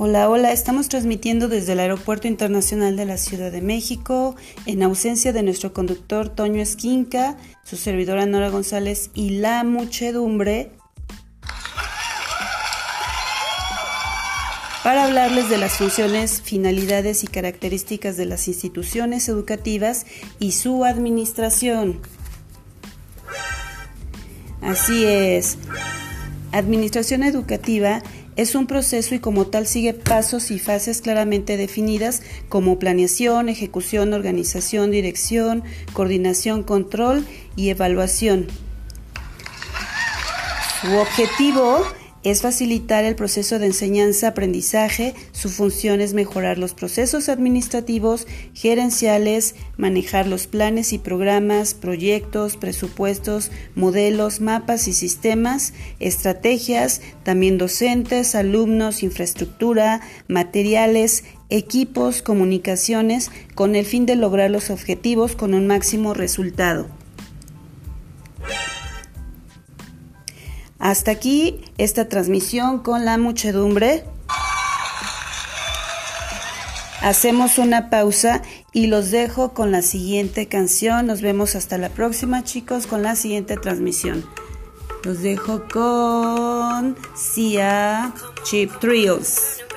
Hola, hola, estamos transmitiendo desde el Aeropuerto Internacional de la Ciudad de México, en ausencia de nuestro conductor Toño Esquinca, su servidora Nora González y la muchedumbre, para hablarles de las funciones, finalidades y características de las instituciones educativas y su administración. Así es, administración educativa es un proceso y como tal sigue pasos y fases claramente definidas como planeación, ejecución, organización, dirección, coordinación, control y evaluación. Su objetivo es facilitar el proceso de enseñanza-aprendizaje. Su función es mejorar los procesos administrativos, gerenciales, manejar los planes y programas, proyectos, presupuestos, modelos, mapas y sistemas, estrategias, también docentes, alumnos, infraestructura, materiales, equipos, comunicaciones, con el fin de lograr los objetivos con un máximo resultado. Hasta aquí esta transmisión con la muchedumbre. Hacemos una pausa y los dejo con la siguiente canción. Nos vemos hasta la próxima chicos con la siguiente transmisión. Los dejo con Sia Chip Trios.